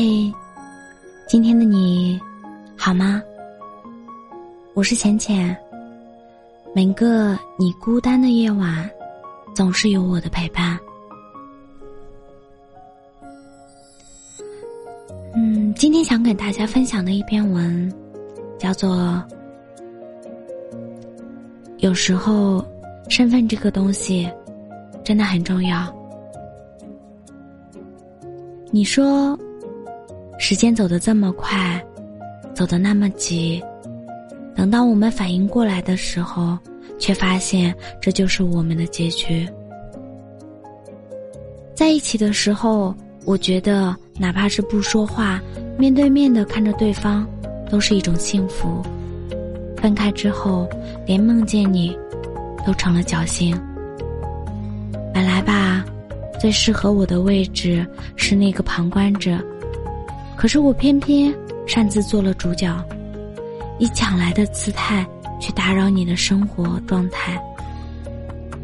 嗨，今天的你好吗？我是浅浅。每个你孤单的夜晚，总是有我的陪伴。嗯，今天想给大家分享的一篇文，叫做《有时候身份这个东西真的很重要》。你说。时间走得这么快，走得那么急，等到我们反应过来的时候，却发现这就是我们的结局。在一起的时候，我觉得哪怕是不说话，面对面的看着对方，都是一种幸福。分开之后，连梦见你，都成了侥幸。本来吧，最适合我的位置是那个旁观者。可是我偏偏擅自做了主角，以抢来的姿态去打扰你的生活状态。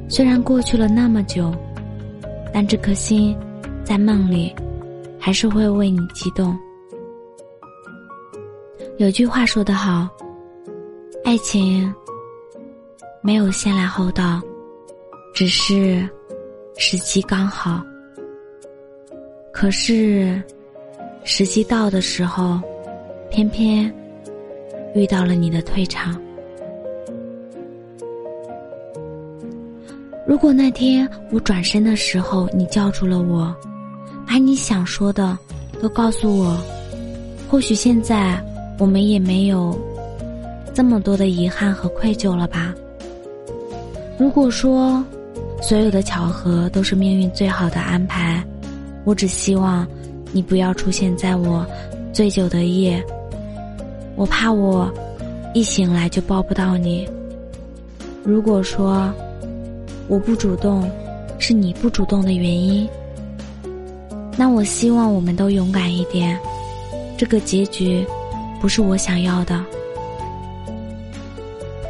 虽然过去了那么久，但这颗心在梦里还是会为你激动。有句话说得好，爱情没有先来后到，只是时机刚好。可是。时机到的时候，偏偏遇到了你的退场。如果那天我转身的时候，你叫住了我，把你想说的都告诉我，或许现在我们也没有这么多的遗憾和愧疚了吧。如果说所有的巧合都是命运最好的安排，我只希望。你不要出现在我醉酒的夜，我怕我一醒来就抱不到你。如果说我不主动是你不主动的原因，那我希望我们都勇敢一点。这个结局不是我想要的。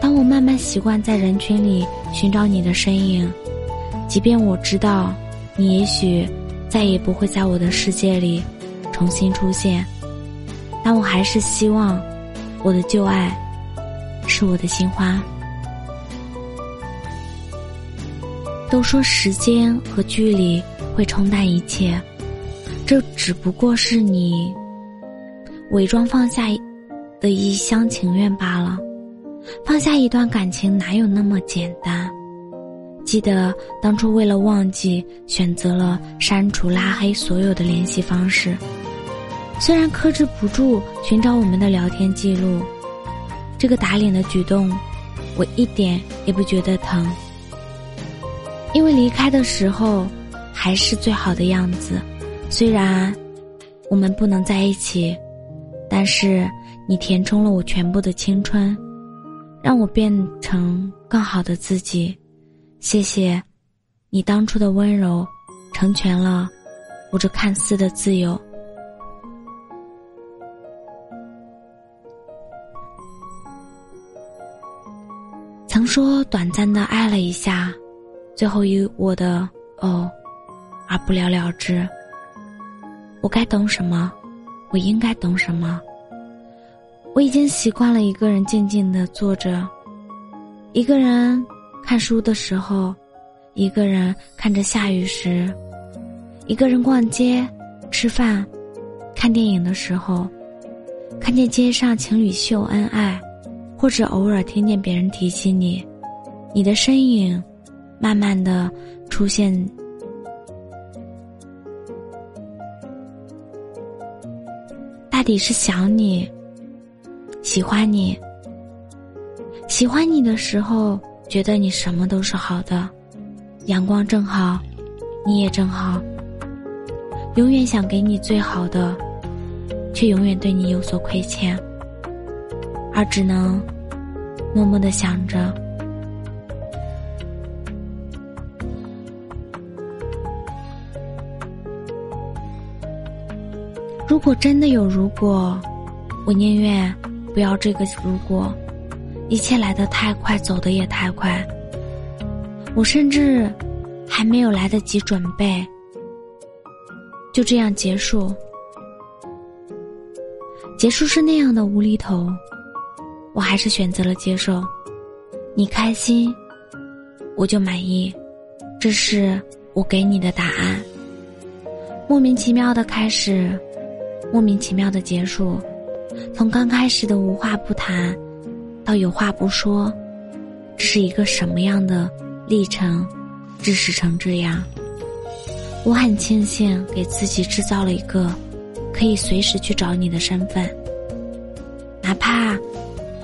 当我慢慢习惯在人群里寻找你的身影，即便我知道你也许。再也不会在我的世界里重新出现，但我还是希望我的旧爱是我的新欢。都说时间和距离会冲淡一切，这只不过是你伪装放下的一厢情愿罢了。放下一段感情哪有那么简单？记得当初为了忘记，选择了删除、拉黑所有的联系方式。虽然克制不住寻找我们的聊天记录，这个打脸的举动，我一点也不觉得疼。因为离开的时候还是最好的样子。虽然我们不能在一起，但是你填充了我全部的青春，让我变成更好的自己。谢谢，你当初的温柔，成全了我这看似的自由。曾说短暂的爱了一下，最后以我的哦而不了了之。我该懂什么？我应该懂什么？我已经习惯了一个人静静的坐着，一个人。看书的时候，一个人看着下雨时，一个人逛街、吃饭、看电影的时候，看见街上情侣秀恩爱，或者偶尔听见别人提起你，你的身影，慢慢的出现，大抵是想你，喜欢你，喜欢你的时候。觉得你什么都是好的，阳光正好，你也正好。永远想给你最好的，却永远对你有所亏欠，而只能默默的想着。如果真的有如果，我宁愿不要这个如果。一切来得太快，走得也太快。我甚至还没有来得及准备，就这样结束。结束是那样的无厘头，我还是选择了接受。你开心，我就满意，这是我给你的答案。莫名其妙的开始，莫名其妙的结束，从刚开始的无话不谈，到有话不说，这是一个什么样的历程，致使成这样？我很庆幸给自己制造了一个可以随时去找你的身份，哪怕。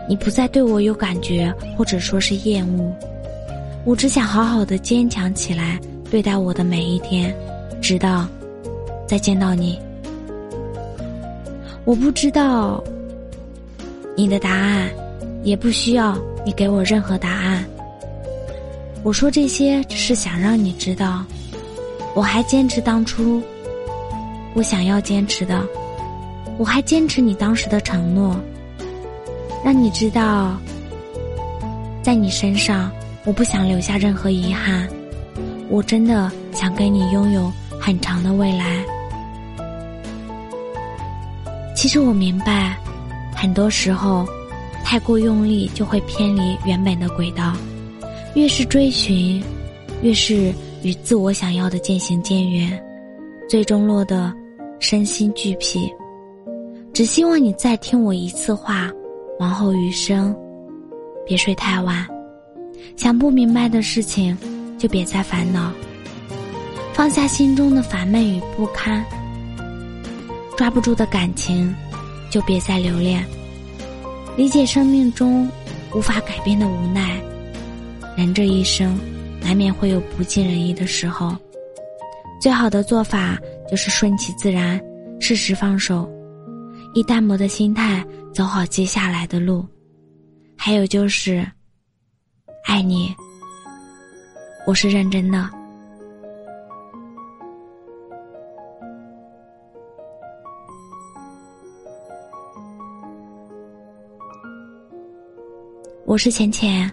你不再对我有感觉，或者说是厌恶，我只想好好的坚强起来，对待我的每一天，直到再见到你。我不知道你的答案，也不需要你给我任何答案。我说这些只是想让你知道，我还坚持当初我想要坚持的，我还坚持你当时的承诺。让你知道，在你身上，我不想留下任何遗憾。我真的想跟你拥有很长的未来。其实我明白，很多时候，太过用力就会偏离原本的轨道。越是追寻，越是与自我想要的渐行渐远，最终落得身心俱疲。只希望你再听我一次话。往后余生，别睡太晚。想不明白的事情，就别再烦恼。放下心中的烦闷与不堪。抓不住的感情，就别再留恋。理解生命中无法改变的无奈。人这一生，难免会有不尽人意的时候。最好的做法就是顺其自然，适时放手。以淡漠的心态走好接下来的路，还有就是，爱你，我是认真的。我是浅浅，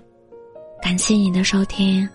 感谢你的收听，